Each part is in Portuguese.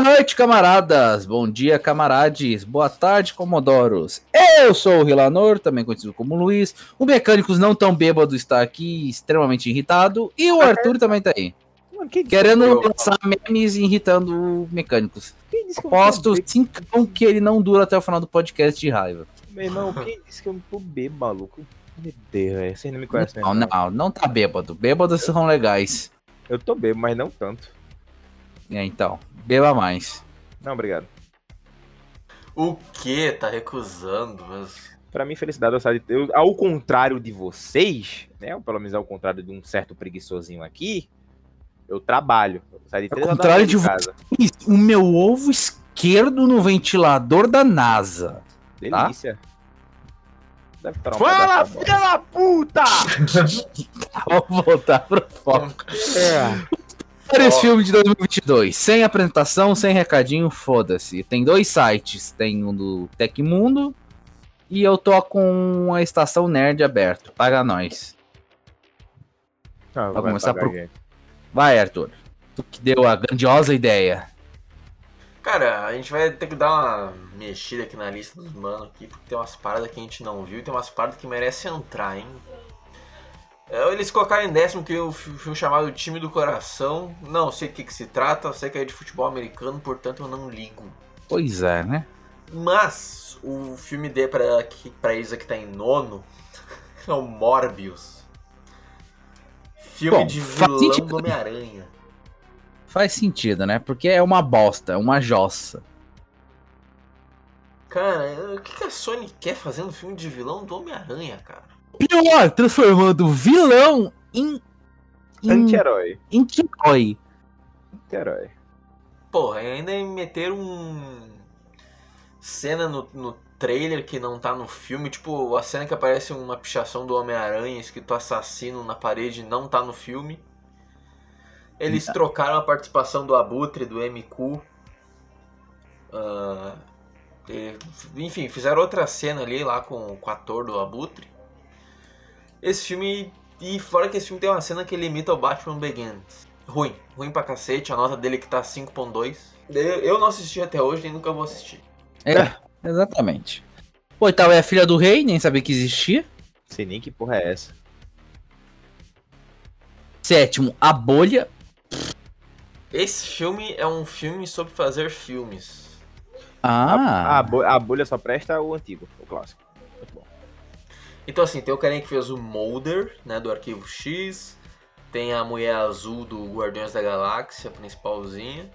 Boa noite, camaradas. Bom dia, camarades. Boa tarde, comodoros. Eu sou o Rilanor, também conhecido como Luiz. O Mecânicos não tão bêbado está aqui, extremamente irritado. E o Arthur também tá aí. Mano, disse Querendo que lançar memes e irritando Mecânicos. quem disse que eu Aposto não cincão que ele não dura até o final do podcast de raiva. Meu irmão, quem disse que eu não tô bêbado, maluco? Meu Deus, velho. Vocês não me conhecem Não, mesmo, não, não tá bêbado. Bêbados são legais. Eu tô bêbado, mas não tanto. É, então, beba mais. Não, obrigado. O que? Tá recusando, mas. Pra mim, felicidade de... eu, Ao contrário de vocês, né? Ou pelo menos ao contrário de um certo preguiçosinho aqui, eu trabalho. Eu saio de três horas da contrário manhã de casa. O meu ovo esquerdo no ventilador da NASA. Delícia. Deve estar um Fala, bola. da puta! Vamos voltar pro foco. É. Vários Ó. filmes de 2022, sem apresentação, sem recadinho, foda-se. Tem dois sites, tem um do Tecmundo e eu tô com a estação Nerd aberto. Paga nós. Ah, Vai começar pro-. Vai, Arthur. Tu que deu a grandiosa ideia. Cara, a gente vai ter que dar uma mexida aqui na lista dos manos aqui, porque tem umas paradas que a gente não viu e tem umas paradas que merecem entrar, hein? É, Eles colocaram em décimo que o fi- filme chamado Time do Coração. Não sei o que, que se trata, sei que é de futebol americano, portanto eu não ligo. Pois é, né? Mas o filme de pra, pra Isa que tá em nono é o Morbius. Filme Bom, de vilão do Homem-Aranha. Faz sentido, né? Porque é uma bosta, é uma jossa. Cara, o que, que a Sony quer fazendo filme de vilão do Homem-Aranha, cara? Pior, transformando vilão em. em. Anti-herói. em herói. Anti-herói. Porra, ainda meter um. cena no, no trailer que não tá no filme, tipo, a cena que aparece uma pichação do Homem-Aranha escrito assassino na parede não tá no filme. Eles trocaram a participação do Abutre, do MQ. Ah, e, enfim, fizeram outra cena ali lá com, com o ator do Abutre. Esse filme. E fora que esse filme tem uma cena que ele imita o Batman Begins. Ruim, ruim pra cacete, a nota dele que tá 5.2. Eu, eu não assisti até hoje nem nunca vou assistir. É, exatamente. Oitavo é a filha do rei, nem sabia que existia. Sei nem que porra é essa. Sétimo, a bolha. Esse filme é um filme sobre fazer filmes. A, Ah, a, bo- a bolha só presta o antigo, o clássico. Então assim, tem o carinha que fez o Mulder, né, do Arquivo X. Tem a mulher azul do Guardiões da Galáxia, principalzinha.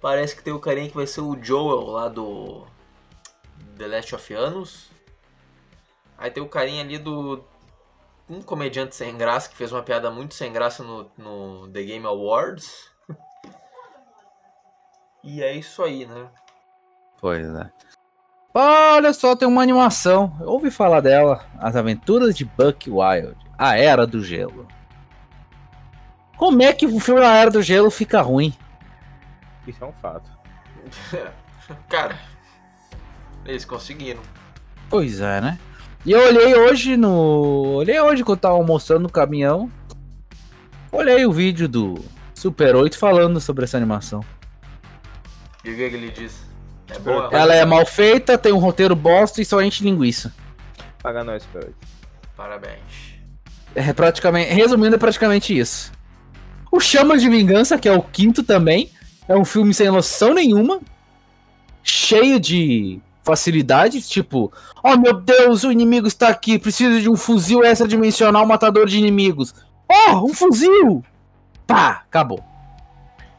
Parece que tem o carinha que vai ser o Joel lá do The Last of Us. Aí tem o carinha ali do um comediante sem graça que fez uma piada muito sem graça no, no The Game Awards. e é isso aí, né? pois é. Olha só, tem uma animação. Eu ouvi falar dela. As Aventuras de Buck Wild. A Era do Gelo. Como é que o filme A Era do Gelo fica ruim? Isso é um fato. Cara, eles conseguiram. Pois é, né? E eu olhei hoje no. Olhei hoje quando eu tava almoçando no caminhão. Olhei o vídeo do Super 8 falando sobre essa animação. E o que que ele disse? É boa? Ela é mal feita, tem um roteiro bosta e só enche linguiça. Paga nós, Spirit. Parabéns. É praticamente. Resumindo, é praticamente isso. O Chamas de Vingança, que é o quinto também, é um filme sem noção nenhuma, cheio de facilidades, tipo, oh meu Deus, o inimigo está aqui, preciso de um fuzil extradimensional matador de inimigos. Oh, um fuzil! Pá, acabou.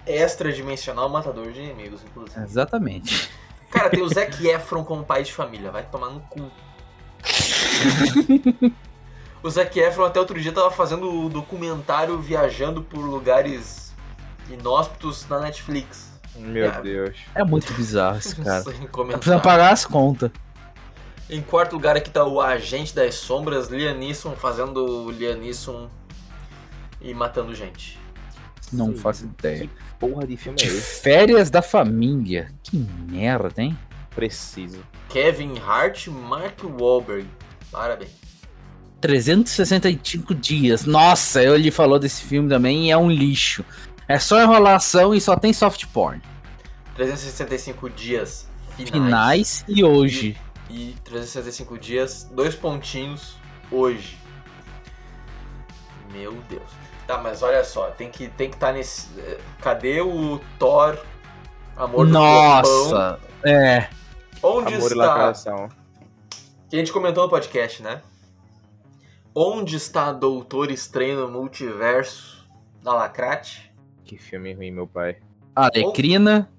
Extradimensional matador de inimigos, inclusive. Exatamente. Cara, tem o Zac Efron como pai de família. Vai tomar no cu. o Zac Efron até outro dia tava fazendo o documentário viajando por lugares inóspitos na Netflix. Meu É. Deus. É muito bizarro esse cara. Tá precisando pagar as contas. Em quarto lugar aqui tá o Agente das Sombras, Liam Neeson fazendo Neeson e matando gente. Não Sim. faço ideia. Que porra de filme é De esse? férias da família. Que merda, hein? Preciso. Kevin Hart e Mark Wahlberg. Parabéns. 365 dias. Nossa, ele falou desse filme também e é um lixo. É só enrolação e só tem soft porn. 365 dias finais. Finais e hoje. E 365 dias, dois pontinhos hoje. Meu Deus. Tá, mas olha só, tem que tem que estar tá nesse. eh, Cadê o Thor? Amor do? Nossa, é. Onde Amor e está? lacração. Que a gente comentou no podcast, né? Onde está Doutor Estranho no Multiverso da Lacrate? Que filme ruim, meu pai. Alecrina.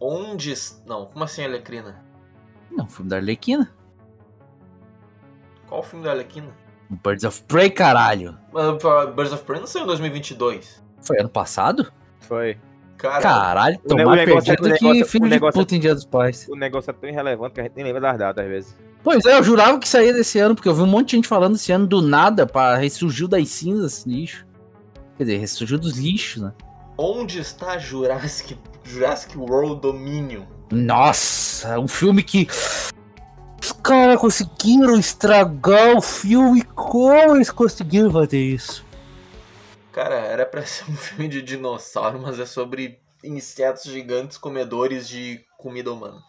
Onde. Não, como assim Alecrina? Não, filme da Arlequina. Qual o filme da Alequina? Birds of Prey, caralho. Uh, Birds of Prey não saiu em 2022. Foi ano passado? Foi. Cara, Caralho, tô O ne- o mais negócio é- perdido o que negócio- filho o de é- puta em Dia dos Pais. O negócio é tão irrelevante que a gente nem lembra das datas às vezes. Pois é, eu jurava que saía desse ano, porque eu vi um monte de gente falando esse ano do nada, pra ressurgiu das cinzas, lixo. Quer dizer, ressurgiu dos lixos, né? onde está Jurassic, Jurassic World Dominion? Nossa, um filme que. Os caras conseguiram estragar o filme. Como eles conseguiram fazer isso? Cara, era pra ser um filme de dinossauro, mas é sobre insetos gigantes comedores de comida humana.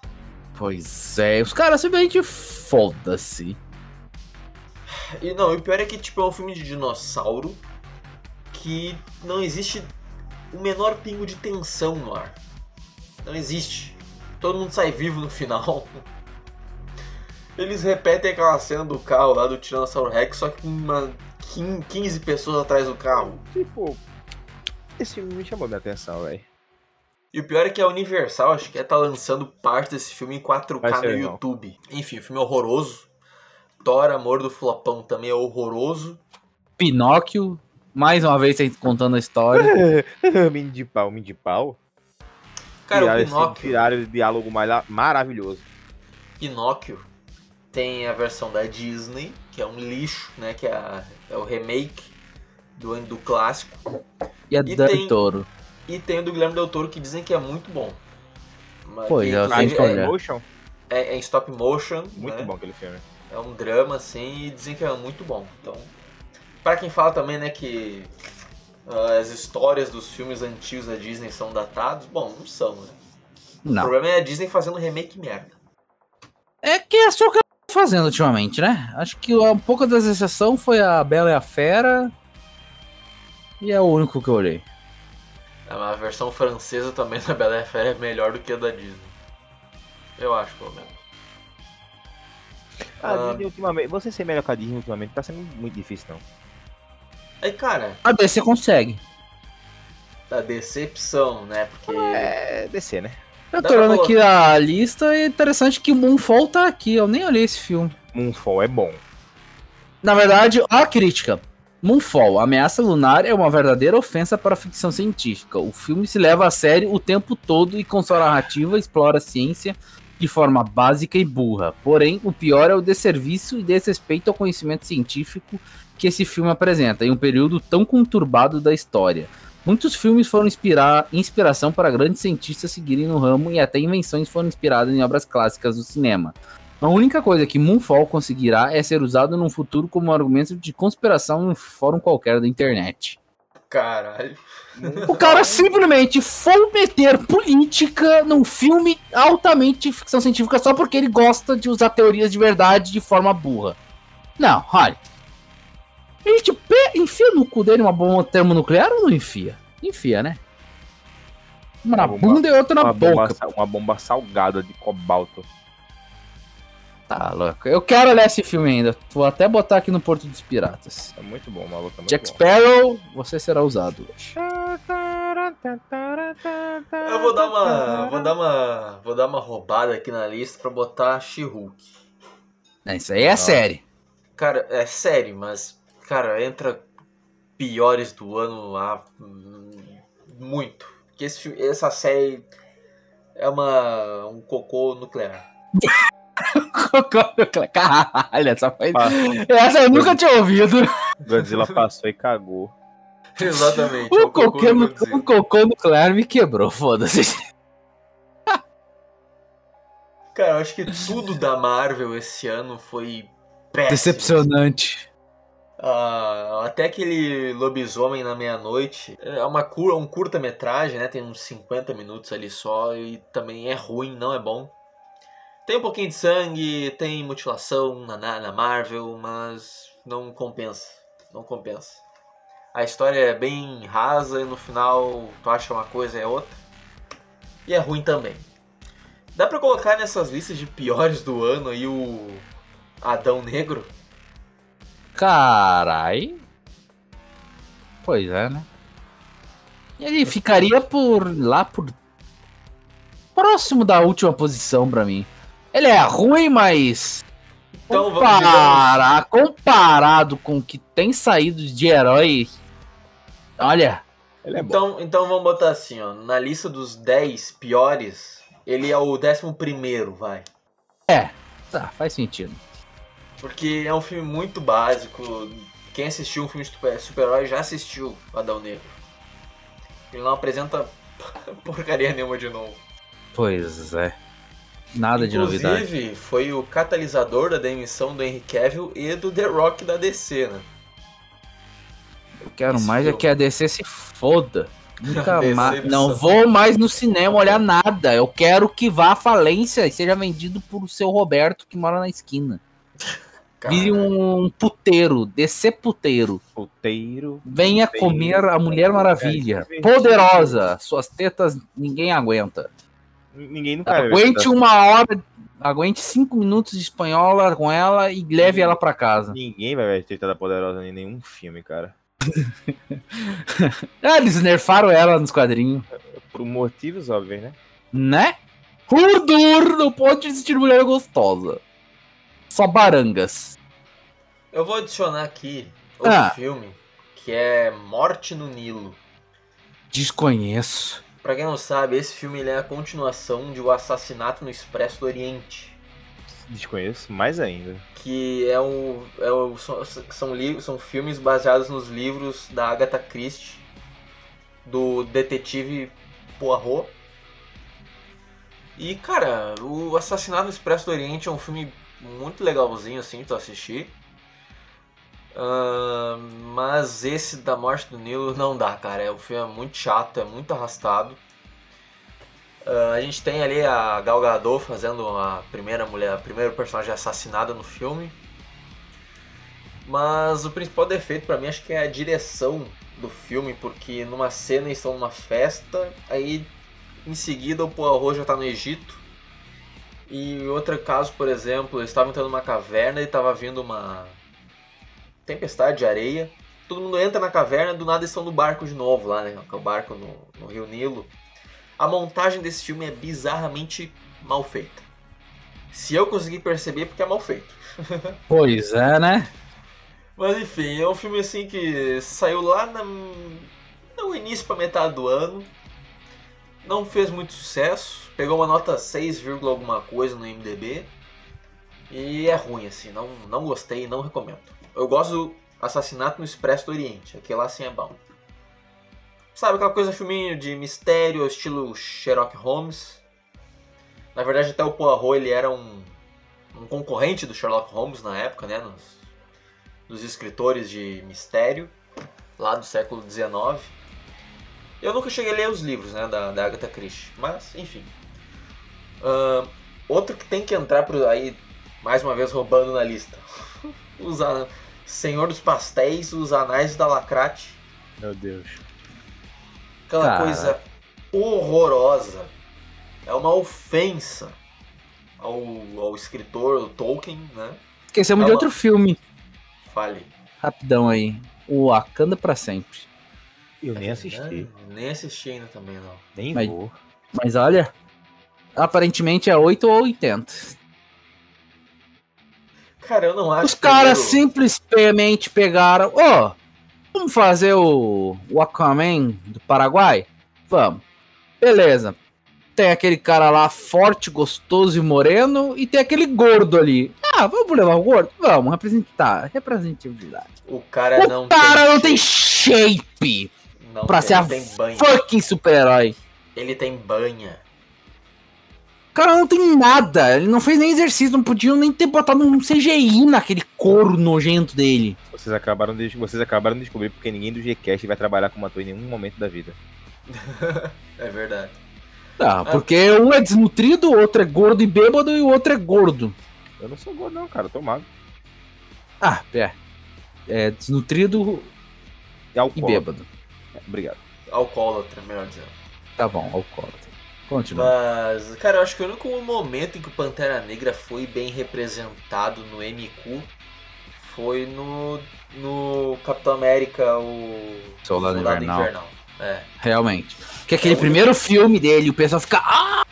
Pois é, os caras simplesmente foda-se. E não, o pior é que tipo, é um filme de dinossauro que não existe o menor pingo de tensão no ar. Não existe. Todo mundo sai vivo no final. Eles repetem aquela cena do carro lá do Tiranossauro Rex, só que com uma 15 pessoas atrás do carro. Tipo, esse filme me chamou minha atenção, velho. E o pior é que a Universal, acho que é tá lançando parte desse filme em 4K Vai no não. YouTube. Enfim, o filme é horroroso. Thor, Amor do Flopão também é horroroso. Pinóquio, mais uma vez vocês contando a história. Mini de pau, mini de pau. Cara, Tiraram o esse- Pinóquio, Tiraram esse diálogo mara- maravilhoso. Pinóquio tem a versão da Disney, que é um lixo, né? Que é, a- é o remake do, do clássico. E a Dan tem- Toro. E tem o do Guilherme Del Toro, que dizem que é muito bom. Que, é, olhar. é, Motion, é, é em stop motion. muito né? bom aquele filme. É um drama, assim, e dizem que é muito bom. Então, pra quem fala também, né, que ah, as histórias dos filmes antigos da Disney são datados, bom, não são, né? O Não. problema é a Disney fazendo remake merda. É que é só fazendo ultimamente, né? Acho que um pouco das exceção foi a Bela e a Fera. E é o único que eu olhei. A versão francesa também da Bela e a Fera é melhor do que a da Disney. Eu acho, pelo menos. A Ah. Disney ultimamente, você ser melhor que a Disney ultimamente tá sendo muito difícil, não. Aí, cara, A DC consegue. a decepção, né? Porque. É DC, né? Eu tô pra olhando aqui a lista e é interessante que o Moonfall tá aqui. Eu nem olhei esse filme. Moonfall é bom. Na verdade, a crítica. Moonfall, Ameaça Lunar é uma verdadeira ofensa para a ficção científica. O filme se leva a sério o tempo todo e com sua narrativa explora a ciência de forma básica e burra. Porém, o pior é o desserviço e desrespeito ao conhecimento científico que esse filme apresenta em um período tão conturbado da história. Muitos filmes foram inspirar, inspiração para grandes cientistas seguirem no ramo e até invenções foram inspiradas em obras clássicas do cinema. A única coisa que Moonfall conseguirá é ser usado num futuro como um argumento de conspiração em um fórum qualquer da internet. Caralho. O cara simplesmente foi meter política num filme altamente ficção científica só porque ele gosta de usar teorias de verdade de forma burra. Não, olha. A gente pe- enfia no cu dele uma bomba termonuclear ou não enfia? Enfia, né? Uma na Uma bomba- bunda e outra na uma, boca. bomba, uma bomba salgada de cobalto. Tá louco. Eu quero olhar esse filme ainda. Vou até botar aqui no Porto dos Piratas. É muito bom, maluco. É Jack bom. Sparrow, você será usado hoje. Eu vou dar uma. Vou dar uma. Vou dar uma roubada aqui na lista pra botar She-Hulk. É, Isso aí é Ah. série. Cara, é sério, mas. Cara, entra piores do ano lá. Muito. Porque esse, essa série é uma. um cocô nuclear. Caralho, essa foi. Ah, Essa eu nunca tinha ouvido. Godzilla passou e cagou. Exatamente. é O cocô, no nu- o cocô nuclear me quebrou, foda-se. Cara, eu acho que tudo da Marvel esse ano foi péssimo. Decepcionante. Ah, até aquele lobisomem na meia-noite é uma cur, um curta-metragem, né? Tem uns 50 minutos ali só e também é ruim, não é bom. Tem um pouquinho de sangue, tem mutilação na, na Marvel, mas não compensa. Não compensa. A história é bem rasa e no final tu acha uma coisa é outra. E é ruim também. Dá pra colocar nessas listas de piores do ano aí o Adão Negro? Carai. Pois é, né? Ele ficaria por lá por próximo da última posição pra mim. Ele é ruim, mas Então vamos Comparar, comparado com o que tem saído de herói. Olha, Ele é bom. Então, então vamos botar assim, ó. Na lista dos 10 piores, ele é o 11 primeiro, vai. tá, faz sentido. Porque é um filme muito básico. Quem assistiu um filme de super- super-herói já assistiu Adão Negro. Ele não apresenta porcaria nenhuma de novo. Pois é. Nada de novidade. Inclusive, foi o catalisador da demissão do Henry Cavill e do The Rock da DC, né? Eu quero esse mais é filme. que a DC se foda. Nunca mais. Não vou mais no cinema olhar nada. Eu quero que vá à falência e seja vendido por seu Roberto que mora na esquina. Vire um puteiro, DC puteiro. Puteiro. Venha Puteiro. comer a Mulher Maravilha. É, Poderosa. Suas tetas ninguém aguenta. Ninguém nunca Aguente uma hora, aguente cinco minutos de espanhola com ela e leve ela pra casa. Ninguém vai ver Tetada Poderosa em nenhum filme, cara. Ah, eles nerfaram ela nos quadrinhos, Por motivos óbvios, né? né? Urdur não pode existir mulher gostosa. Só barangas. Eu vou adicionar aqui outro Ah. filme que é Morte no Nilo. Desconheço. Pra quem não sabe, esse filme ele é a continuação de O Assassinato no Expresso do Oriente. Desconheço mais ainda. Que é um. É um são, são, li- são filmes baseados nos livros da Agatha Christie, do detetive Poirot. E, cara, o Assassinato no Expresso do Oriente é um filme muito legalzinho, assim, pra assistir. Ahn, mas esse da Morte do Nilo não dá, cara. É, o filme é muito chato, é muito arrastado. Ah, a gente tem ali a Gal Gadot fazendo a primeira mulher, a primeira personagem assassinada no filme. Mas o principal defeito pra mim acho que é a direção do filme, porque numa cena eles estão numa festa, aí em seguida o Poirot já tá no Egito. E outro caso, por exemplo, eles estavam entrando numa caverna e estava vindo uma tempestade de areia. Todo mundo entra na caverna do nada eles estão no barco de novo lá, né? O barco no, no Rio Nilo. A montagem desse filme é bizarramente mal feita. Se eu conseguir perceber, é porque é mal feito. Pois é, né? Mas enfim, é um filme assim que saiu lá na- no início pra metade do ano. Não fez muito sucesso. Pegou uma nota 6, vírgula alguma coisa no MDB. E é ruim, assim. Não, não gostei, não recomendo. Eu gosto do Assassinato no Expresso do Oriente. Aquele lá assim é bom. Sabe aquela coisa, filminho de mistério, estilo Sherlock Holmes. Na verdade, até o Poirot ele era um, um concorrente do Sherlock Holmes na época, né? Nos, dos escritores de mistério, lá do século XIX. Eu nunca cheguei a ler os livros né, da, da Agatha Christie, mas enfim. Ahn, outro que tem que entrar por aí, mais uma vez roubando na lista. os a- Senhor dos Pastéis, os Anais da Lacrate. Meu Deus. Aquela Cara. coisa horrorosa. É uma ofensa ao, ao escritor Tolkien, né? Esquecemos de Calma. outro filme. Fale. Rapidão aí. O Wakanda pra sempre. Eu nem assisti. Nem assisti ainda também, não. Nem Mas- vou. Mas olha. Aparentemente é 8 ou 80. Cara, eu não acho Os caras primeiro- simplesmente pegaram. Ó, vamos fazer o, o Aquaman do Paraguai? Vamos. Beleza. Tem aquele cara lá forte, gostoso e moreno. E tem aquele gordo ali. Ah, vamos levar o gordo? Vamos, representar. Representatividade. O cara o não cara tem não tem shape não pra ser a ele tem banha. fucking super-herói. Ele tem banha. cara não tem nada. Ele não fez nem exercício, não podiam nem ter botado um CGI naquele couro nojento dele. Vocês acabaram de, vocês acabaram de descobrir porque ninguém do Gcast vai trabalhar como ator em nenhum momento da vida. É verdade. Tá, porque um é desnutrido, o outro é gordo e bêbado e o outro é gordo. Eu não sou gordo não, cara, eu tô magro. Ah, é. É desnutrido E e bêbado. É, Obrigado. Alcoólatra, melhor dizendo. Tá bom, alcoólatra. Continua. Mas, cara, eu acho que o único momento em que o Pantera Negra foi bem representado no MQ foi no, no Capitão América, o Soldado Invernal. É. Realmente. Que aquele primeiro filme dele, o pessoal fica. Ah!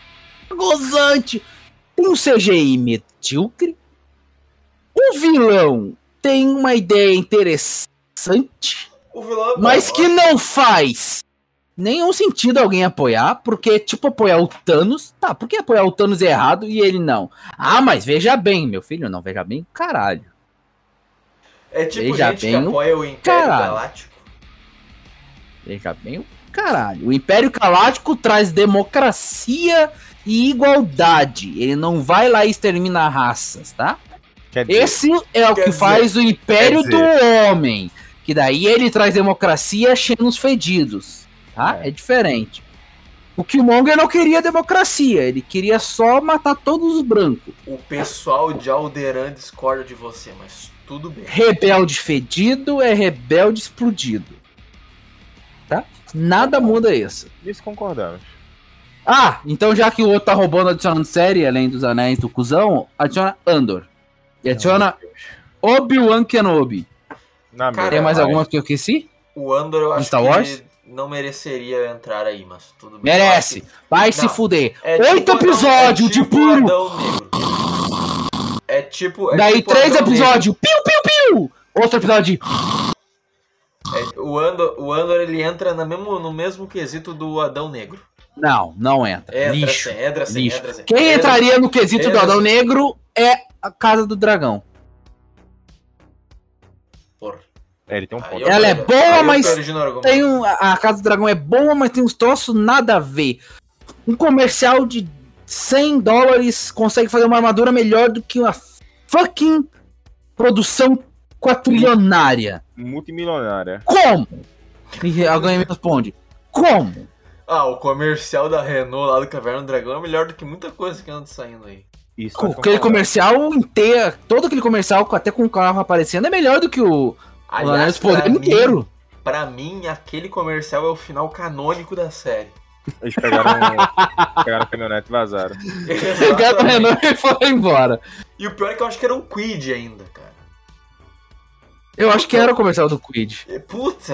Gozante! Um CGI medíocre. O vilão tem uma ideia interessante, O vilão é mas que não faz nenhum sentido alguém apoiar, porque, tipo, apoiar o Thanos. Tá, por que apoiar o Thanos é errado e ele não? Ah, mas veja bem, meu filho, não veja bem, caralho. É tipo Veja gente que bem o apoia o Império caralho. Galáctico. Veja bem o caralho. O Império Galáctico traz democracia e igualdade. Ele não vai lá e extermina raças, tá? Dizer, Esse é o que dizer- faz o Império do Homem. Que daí ele traz democracia achando os fedidos. Tá? É. diferente. O Killmonger não queria democracia. Ele queria só matar todos os brancos. O pessoal de Alderan discorda de você, mas tudo bem. Rebelde fedido é rebelde explodido. Tá? Nada muda isso. Nisso concordamos. Ah, então já que o outro tá roubando, adicionando série, além dos anéis do cuzão, adiciona Andor. E adiciona Obi-Wan Kenobi. Na Cara, Tem mais alguma que eu esqueci? O Andor eu acho Star que Wars? não mereceria entrar aí, mas tudo bem. Merece. Vai se Não. fuder. É Oito tipo episódios é de tipo puro. Adão Negro. É tipo. é Daí tipo três episódios. Piu, piu, piu. Outro episódio. Negro. É, o, Andor, o Andor ele entra no mesmo, no mesmo quesito do Adão Negro. Não, não entra. Entra Lixo. entra sim, Lixo. Quem Entra- entraria no quesito do Adão Negro é a Casa do Dragão. É, ele tem um ponto. Ela é boa, mas. Tem um, a Casa do Dragão é boa, mas tem uns troços nada a ver. Um comercial de 100 dólares consegue fazer uma armadura melhor do que uma fucking produção quatrilionária. Multimilionária. Como? E alguém me responde. Como? Ah, o comercial da Renault lá do Caverna do Dragão é melhor do que muita coisa que anda saindo aí. Isso. Nós Aquele comercial inteiro, todo aquele comercial com- até com o carro aparecendo é melhor do que o, o Poder pra mim- inteiro. Pra mim, aquele comercial é o final canônico da série. Eles pegaram, pegaram a caminhonete e vazaram. Pegaram o Renault e foram embora. E o pior é que eu acho que era um Quid ainda, cara. Eu acho que era o comercial do Quid. E, Puta,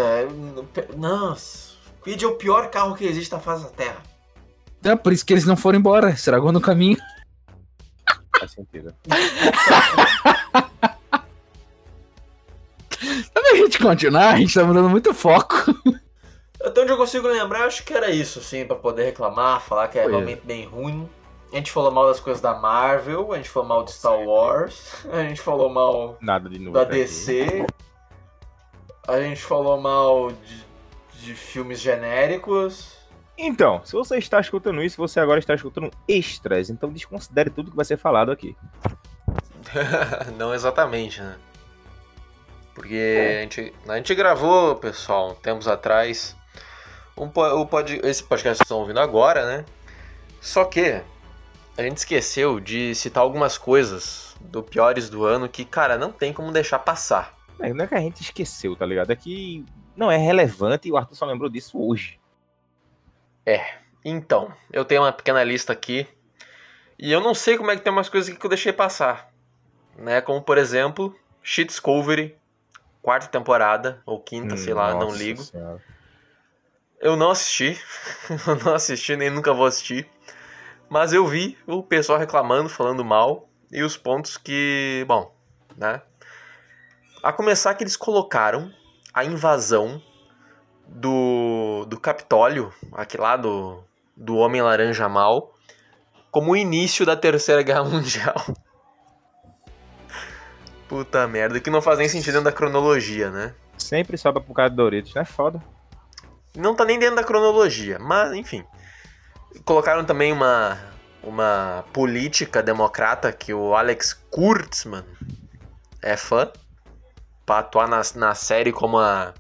nossa. Quid é o pior carro que existe na face da Terra. É por isso que eles não foram embora, estragou no caminho. Faz sentido. Pra gente continuar, a gente tá mudando muito foco. Até onde eu consigo lembrar, acho que era isso, assim, pra poder reclamar, falar que é Foi. realmente bem ruim. A gente falou mal das coisas da Marvel, a gente falou mal de Star Wars, a gente falou mal Nada de novo. da aqui. DC, a gente falou mal de, de filmes genéricos. Então, se você está escutando isso, você agora está escutando extras. Então desconsidere tudo que vai ser falado aqui. Não exatamente, né? Porque a, gente, a gente gravou, pessoal, tempos atrás, um, o pod, esse podcast que vocês estão ouvindo agora, né? Só que a gente esqueceu de citar algumas coisas do piores do ano que, cara, não tem como deixar passar. É, Não é que a gente esqueceu, tá ligado? É que não é relevante e o Arthur só lembrou disso hoje. Então, eu tenho uma pequena lista aqui e eu não sei como é que tem umas coisas aqui que eu deixei passar, né? Como por exemplo, Shit Discovery, quarta temporada ou quinta, sei lá, não ligo. Senhora. Eu não assisti, eu não assisti nem nunca vou assistir, mas eu vi o pessoal reclamando, falando mal e os pontos que, bom, né? A começar que eles colocaram a invasão do, do Capitólio, aqui lá do, do Homem Laranja Mal, como o início da Terceira Guerra Mundial. Puta merda, que não faz nem sentido dentro da cronologia, né? Sempre sobra pro cara de Doritos, né? Foda. Não tá nem dentro da cronologia, mas enfim. Colocaram também uma, uma política democrata que o Alex Kurtzman é fã para atuar na, na série como a,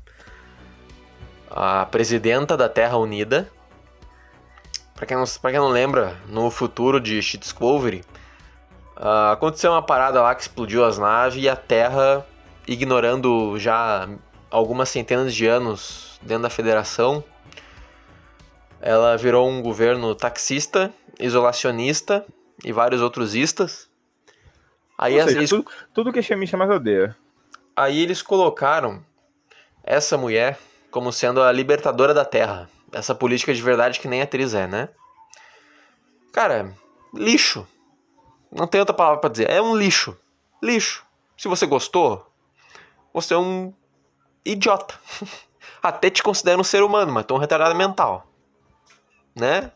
a presidenta da Terra Unida. Pra quem, não, pra quem não lembra, no futuro de Shit Discovery, uh, aconteceu uma parada lá que explodiu as naves e a Terra, ignorando já algumas centenas de anos dentro da Federação, ela virou um governo taxista, isolacionista e vários outros istas. Aí Ou seja, eles, tudo, tudo que a Xamista mais odeia. aí eles colocaram essa mulher como sendo a libertadora da Terra. Essa política de verdade que nem a atriz é, né? Cara, lixo. Não tem outra palavra pra dizer. É um lixo. Lixo. Se você gostou, você é um idiota. Até te considero um ser humano, mas tô um retardado mental. Né?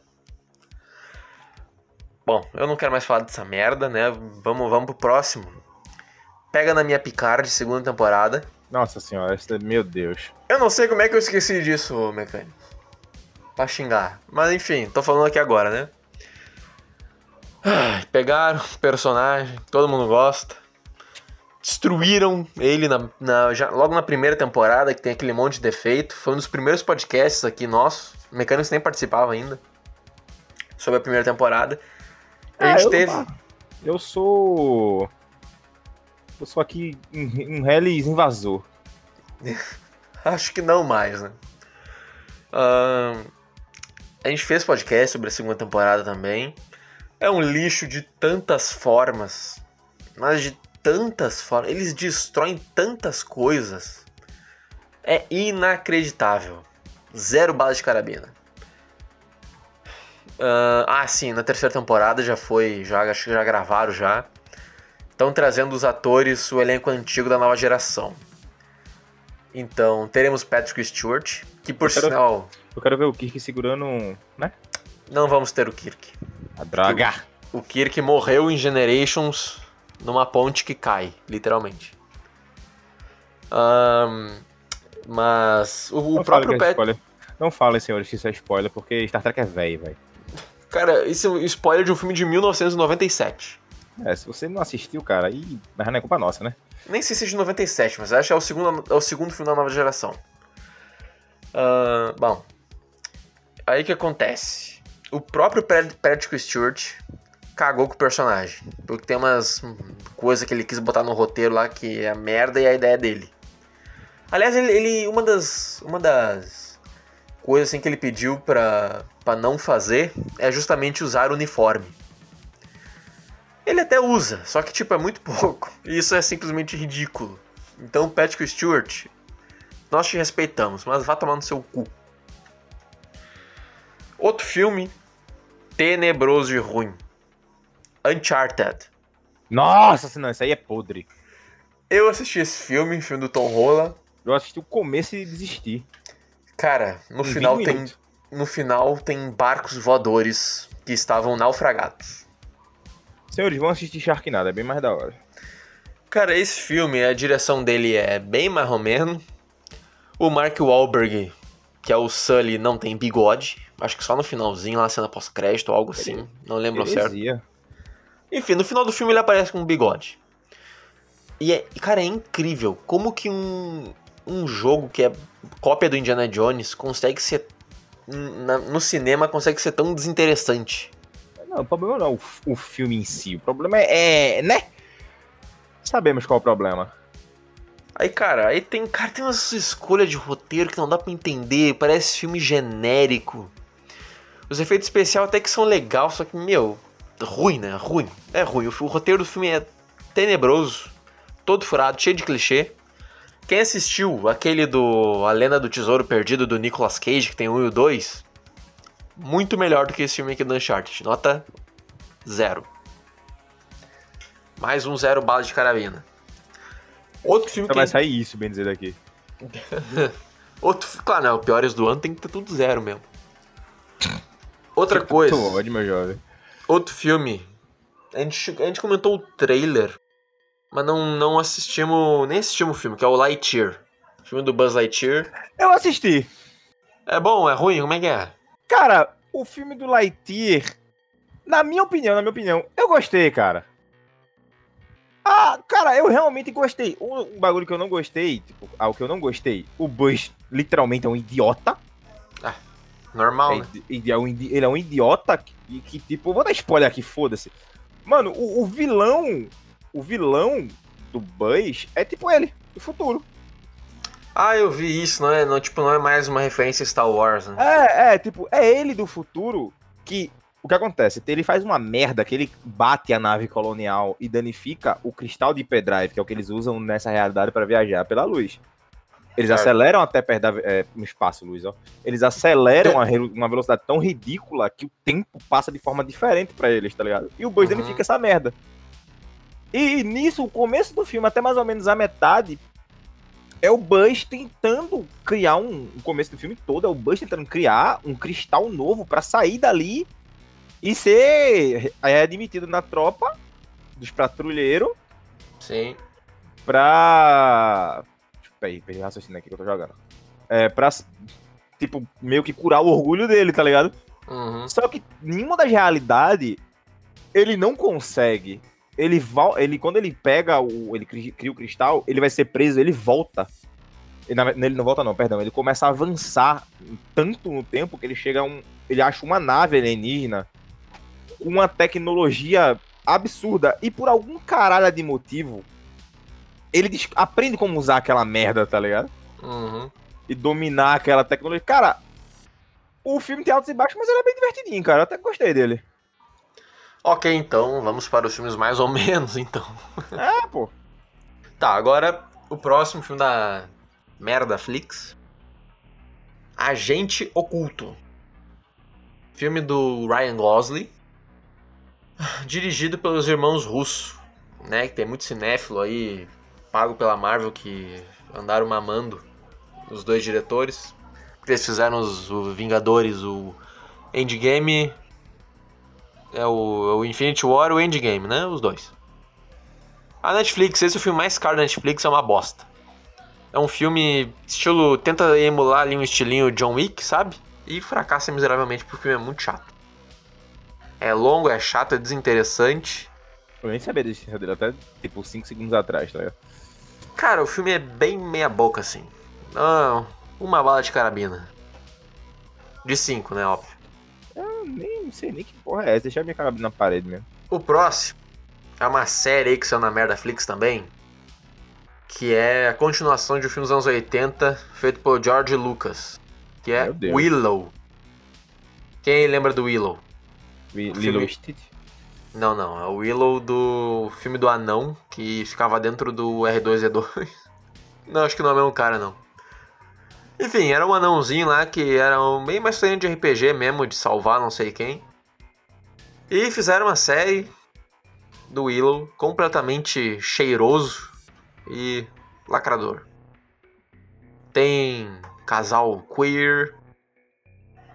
Bom, eu não quero mais falar dessa merda, né? Vamos, vamos pro próximo. Pega na minha Picard, segunda temporada. Nossa senhora, essa- meu Deus. Eu não sei como é que eu esqueci disso, mecânico. Pra xingar. Mas enfim, tô falando aqui agora, né? Pegaram o personagem, todo mundo gosta. Destruíram ele na, na- já- logo na primeira temporada, que tem aquele monte de defeito. Foi um dos primeiros podcasts aqui nossos. Mecânicos nem participava ainda. Sobre a primeira temporada. A Ah, gente eu- teve. Eu sou. Eu sou aqui um, Hellis invasor. Acho que não mais, né? Ahn, a gente fez podcast sobre a segunda temporada também. É um lixo de tantas formas. Mas de tantas formas. Eles destroem tantas coisas. É inacreditável. Zero bala de carabina. Ahn, ah, sim, na terceira temporada já foi. Já, acho que já gravaram já. Estão trazendo os atores, o elenco antigo da nova geração. Então, teremos Patrick Stewart, que por Eu quero- sinal, Eu quero ver o Kirk segurando um. né? não vamos ter o Kirk. A droga. O Kirk morreu em Generations numa ponte que cai, literalmente. Ahn, mas o, o Não próprio é spoiler. Não falem, senhores, que isso é spoiler, porque Star Trek é velho, velho. Cara, isso é um spoiler de um filme de 1997. É, se você não assistiu, cara, aí. Mas não é culpa nossa, né? Nem sei se é de 97, mas acho que é o segundo, é o segundo filme da nova geração. Ahn, bom, aí o que acontece? O próprio Pat- Patrick Stewart cagou com o personagem. Porque tem umas coisas que ele quis botar no roteiro lá que é merda e a ideia dele. Aliás, ele, ele- uma das uma das coisas assim que ele pediu pra não fazer é justamente usar uniforme. Ele até usa, só que tipo é muito pouco. E isso é simplesmente ridículo. Então, Patrick Stewart, nós te respeitamos, mas vá tomar no seu cu. Outro filme tenebroso e ruim. Uncharted. Nossa, senão, isso aí é podre. Eu assisti esse filme, filme do Tom Holland. Eu assisti o começo e desisti. Cara, no Em 20 final tem minutos. no final tem barcos voadores que estavam naufragados. Senhores, vão assistir Sharknado, é bem mais da hora. Cara, esse filme, a direção dele é bem mais ou menos. O Mark Wahlberg, que é o Sully, não tem bigode. Acho que só no finalzinho, lá cena pós-crédito ou algo assim. Não lembro ao certo. Heresia. Enfim, no final do filme ele aparece com um bigode. E, é, cara, é incrível como que um, um jogo que é cópia do Indiana Jones consegue ser. na- no cinema consegue ser tão desinteressante. Não, o problema não é o, o filme em si. O problema é, é, né? Sabemos qual é o problema. Aí, cara, aí tem, cara, tem umas escolhas de roteiro que não dá pra entender, parece filme genérico. Os efeitos especiais até que são legais, só que, meu, ruim, né? Ruim. É ruim. O, o roteiro do filme é tenebroso, todo furado, cheio de clichê. Quem assistiu aquele do A Lenda do Tesouro Perdido do Nicolas Cage, que tem um e o dois, muito melhor do que esse filme aqui do Uncharted. Nota zero. Mais um zero bala de carabina. Outro filme Só que vai sair isso, bem dizer daqui. Outro, claro, né? O piores do ano tem que ter tudo zero mesmo. Outra coisa, ódio, meu jovem. outro filme. A gente, a gente comentou o trailer, mas não, não assistimos, nem assistimos o filme, que é o Lightyear. Filme do Buzz Lightyear. Eu assisti. É bom, é ruim? Como é que é? Cara, o filme do Lightyear Na minha opinião, na minha opinião, eu gostei, cara. Ah, cara, eu realmente gostei. Um, um bagulho que eu não gostei, tipo, ah, o que eu não gostei, o Buzz literalmente é um idiota. Normal, É, né? ele, é um, ele é um idiota que, que, tipo, vou dar spoiler aqui, foda-se. Mano, o, o vilão, o vilão do Buzz é tipo ele, do futuro. Ah, eu vi isso, não é, não, tipo, não é mais uma referência a Star Wars, né? É, é, tipo, é ele do futuro que. O que acontece? Ele faz uma merda que ele bate a nave colonial e danifica o cristal de hyperdrive, que é o que eles usam nessa realidade para viajar pela luz. Eles Certo. aceleram até perto da, é, no espaço, luz, ó. Eles aceleram a re- uma velocidade tão ridícula que o tempo passa de forma diferente pra eles, tá ligado? E o Buzz Uhum. danifica essa merda. E nisso, o começo do filme, até mais ou menos a metade, é o Buzz tentando criar um. O começo do filme todo é o Buzz tentando criar um cristal novo pra sair dali e ser é, admitido na tropa dos patrulheiros Sim. pra. Peraí, perdi o raciocínio aqui que eu tô jogando. É, pra. Tipo, meio que curar o orgulho dele, tá ligado? Uhum. Só que nenhuma das realidades ele não consegue. Ele, ele quando ele pega o. Ele cri- cria o cristal, ele vai ser preso, ele volta. Ele, ele não volta, não, perdão. Ele começa a avançar tanto no tempo que ele chega a um. Ele acha uma nave alienígena com uma tecnologia absurda. E por algum caralho de motivo, ele aprende como usar aquela merda, tá ligado? Uhum. E dominar aquela tecnologia. Cara, o filme tem altos e baixos, mas ele é bem divertidinho, cara. Eu até gostei dele. Ok, então, vamos para os filmes mais ou menos, então. É, pô. Tá, agora o próximo filme da Merda Flix. Agente Oculto. Filme do Ryan Gosling. Dirigido pelos irmãos Russo, né? Que tem muito cinéfilo aí, pago pela Marvel, que andaram mamando os dois diretores. Eles fizeram os, o Vingadores, o Endgame. É o, o Infinity War e o Endgame, né? Os dois. A Netflix, esse é o filme mais caro da Netflix, é uma bosta. É um filme estilo. Tenta emular ali um estilinho John Wick, sabe? E fracassa miseravelmente porque o filme é muito chato. É longo, é chato, é desinteressante. Eu nem sabia da existência dele até, tipo, 5 segundos atrás, tá ligado? Cara, o filme é bem meia-boca assim. Ah, uma bala de carabina. De 5, né? Óbvio. Eu nem não sei nem que porra é essa. Deixa minha cara na parede mesmo. O próximo é uma série aí que saiu na Merda Flix também. Que é a continuação de um filme dos anos 80, feito por George Lucas. Que é. Willow. Quem lembra do Willow? Stitch. Não, não. É o Willow do filme do anão, que ficava dentro do R2D2. Não, acho que não é o mesmo cara, não. Enfim, era um anãozinho lá que era um, bem mais historinha de RPG mesmo, de salvar não sei quem. E fizeram uma série do Willow completamente cheiroso e lacrador. Tem casal queer,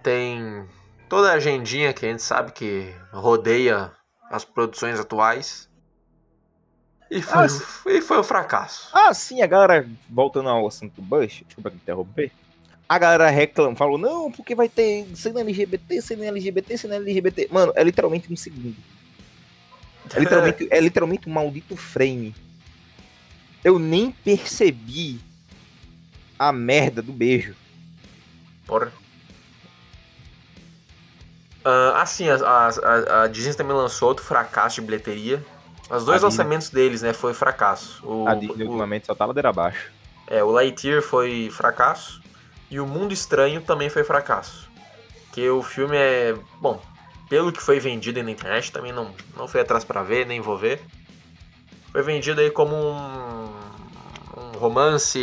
tem toda a agendinha que a gente sabe que rodeia as produções atuais. E foi, Ah, sim. e foi um fracasso. Ah, sim, a galera, voltando ao assunto do Bush, desculpa te interromper. A galera reclama, falou, não, porque vai ter cena LGBT, cena LGBT, cena LGBT. Mano, é literalmente um segundo. É literalmente, é literalmente um maldito frame. Eu nem percebi a merda do beijo. Porra. Ah, assim, a, a, a- Disney também lançou outro fracasso de bilheteria. Os dois A Disney- lançamentos deles, né, foi fracasso. O, A Disney o, ultimamente só tá ladeira abaixo. é, o Lightyear foi fracasso e o Mundo Estranho também foi fracasso. Que o filme é, bom, pelo que foi vendido na internet, também não, não fui atrás pra ver, nem vou ver. Foi vendido aí como um, um romance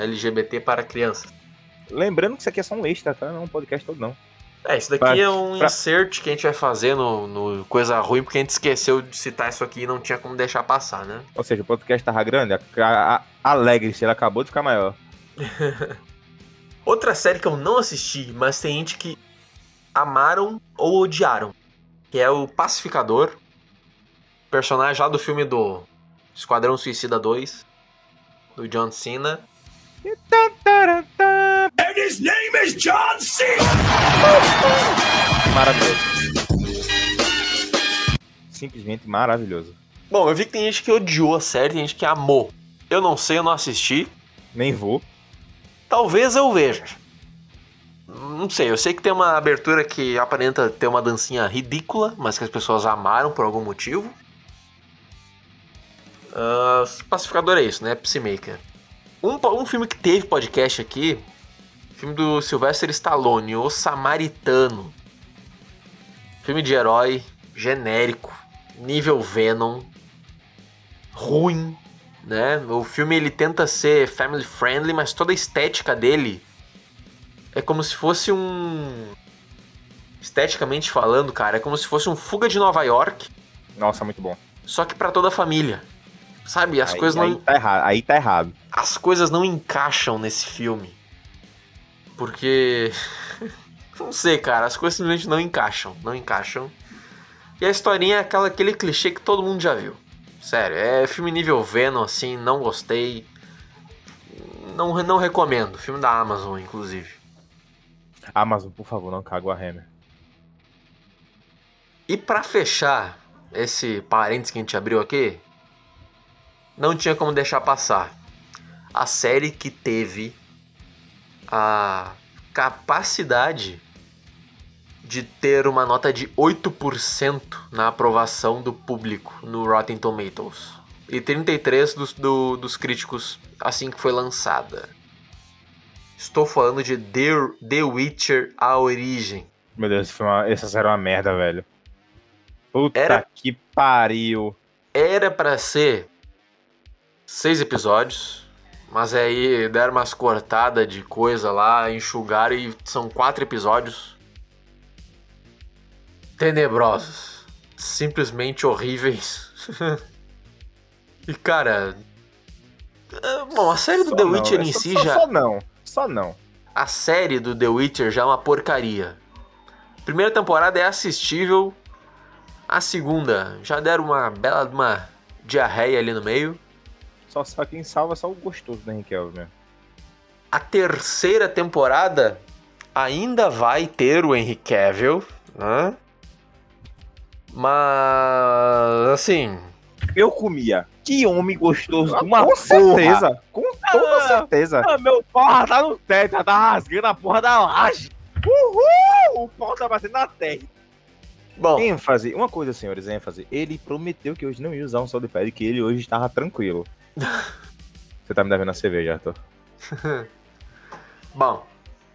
LGBT para crianças. Lembrando que isso aqui é só um extra, tá? Não é um podcast todo, não. É, isso daqui Pra- é um pra- insert que a gente vai fazer no, no Coisa Ruim, porque a gente esqueceu de citar isso aqui e não tinha como deixar passar, né? Ou seja, o podcast tava grande, a, a, a Alegre-se, ele acabou de ficar maior. Outra série que eu não assisti, mas tem gente que amaram ou odiaram, que é o Pacificador, personagem lá do filme do Esquadrão Suicida 2, do John Cena. Maravilhoso. simplesmente maravilhoso. Bom, eu vi que tem gente que odiou a série, tem gente que amou. Eu não sei, eu não assisti. Nem vou. Talvez eu veja. Não sei, eu sei que tem uma abertura que aparenta ter uma dancinha ridícula, mas que as pessoas amaram por algum motivo. Uh, pacificador é isso, né? Psymaker. Um, um filme que teve podcast aqui, filme do Sylvester Stallone, O Samaritano. Filme de herói, genérico, nível Venom, ruim, né? O filme ele tenta ser family friendly, mas toda a estética dele é como se fosse um esteticamente falando, cara, é como se fosse um Fuga de Nova York. Nossa, muito bom. Só que para toda a família. Sabe, as aí, coisas aí não tá errado. Aí tá errado. as coisas não encaixam nesse filme. Porque não sei, cara, as coisas simplesmente não encaixam, não encaixam. E a historinha é aquela, aquele clichê que todo mundo já viu. Sério, é filme nível Venom, assim, não gostei. Não, não recomendo. Filme da Amazon, inclusive. Amazon, por favor, não caga o Hammer. E pra fechar esse parênteses que a gente abriu aqui, não tinha como deixar passar. A série que teve a capacidade de ter uma nota de 8% na aprovação do público no Rotten Tomatoes. E 33% dos, do, dos críticos assim que foi lançada. Estou falando de The, The Witcher A Origem. Meu Deus, foi uma, essa série é uma merda, velho. Puta Era- que pariu. Era pra ser seis episódios, mas aí deram umas cortadas de coisa lá, enxugaram e são quatro episódios tenebrosos, simplesmente horríveis. e cara, é, bom, a série do Só The não, Witcher é em só- si só, já Só não. Só não. a série do The Witcher já é uma porcaria. Primeira temporada é assistível. A segunda já deram uma bela de uma diarreia ali no meio. Só, só quem salva é só o gostoso da Henrique Cavill mesmo. A terceira temporada ainda vai ter o Henry Cavill, né? Mas assim, Eu comia. Que homem gostoso de uma Com porra. certeza. Com toda Ah. certeza. Ah, meu pau tá no teto, já tá rasgando a porra da laje. Uhul! O pau tá batendo na terra. bom, ênfase, uma coisa, senhores, ênfase. Ele prometeu que hoje não ia usar um soundpad, que ele hoje estava tranquilo. Você tá me devendo a cerveja, Arthur. bom.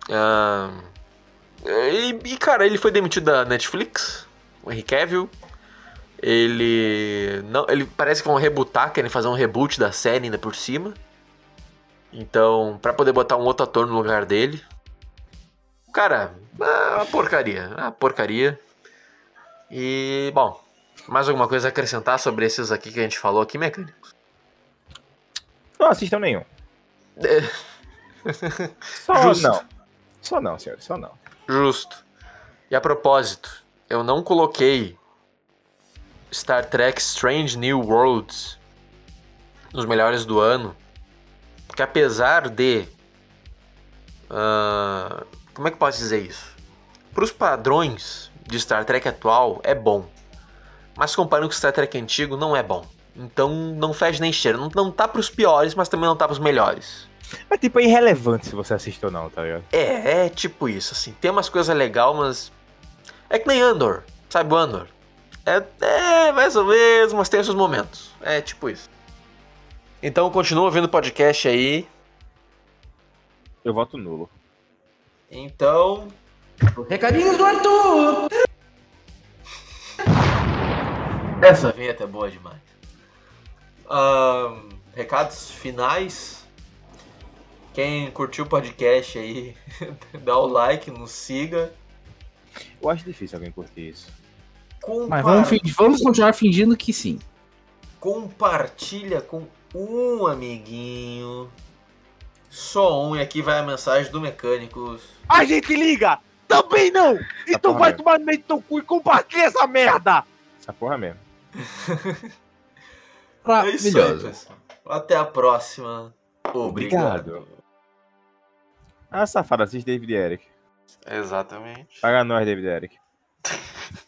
ahn, e, e, cara, ele foi demitido da Netflix, o Henry Cavill. Ele não, ele parece que vão rebootar, querem fazer um reboot da série ainda por cima. Então, pra poder botar um outro ator no lugar dele. Cara, é uma porcaria, é uma porcaria. E, bom, mais alguma coisa a acrescentar sobre esses aqui que a gente falou aqui, mecânicos? Não assistam nenhum. É. Só Justo. não. Só não, senhores, só não. Justo. E a propósito, eu não coloquei Star Trek Strange New Worlds nos melhores do ano, porque apesar de. ah, como é que eu posso dizer isso? Para os padrões de Star Trek atual, é bom. Mas comparando com o Star Trek antigo, não é bom. Então não fede nem cheira. Não, não tá pros piores, mas também não tá pros melhores. Mas tipo, é irrelevante se você assiste ou não, tá ligado? É, é tipo isso, assim. Tem umas coisas legais, mas. É que nem Andor, sabe o Andor? É, é, mais ou menos, mas tem seus momentos. É tipo isso. Então continua ouvindo o podcast aí. Eu voto nulo. Então. Recadinhos do Arthur! Essa vinheta é boa demais. Recados finais. Quem curtiu o podcast aí, dá o like, nos siga. Eu acho difícil alguém curtir isso. Mas vamos, fingir- vamos continuar fingindo que sim. compartilha com um amiguinho. Só um, e aqui vai a mensagem do Mecânicos. A gente liga! Também não! Então porra vai mesmo. tomar no meio do teu cu e compartilha essa merda! Essa porra mesmo. É isso aí, Maravilhoso. pessoal. Até a próxima. Obrigado. Ah, safado, assiste David e Eric. Exatamente. Paga nós, David e Eric.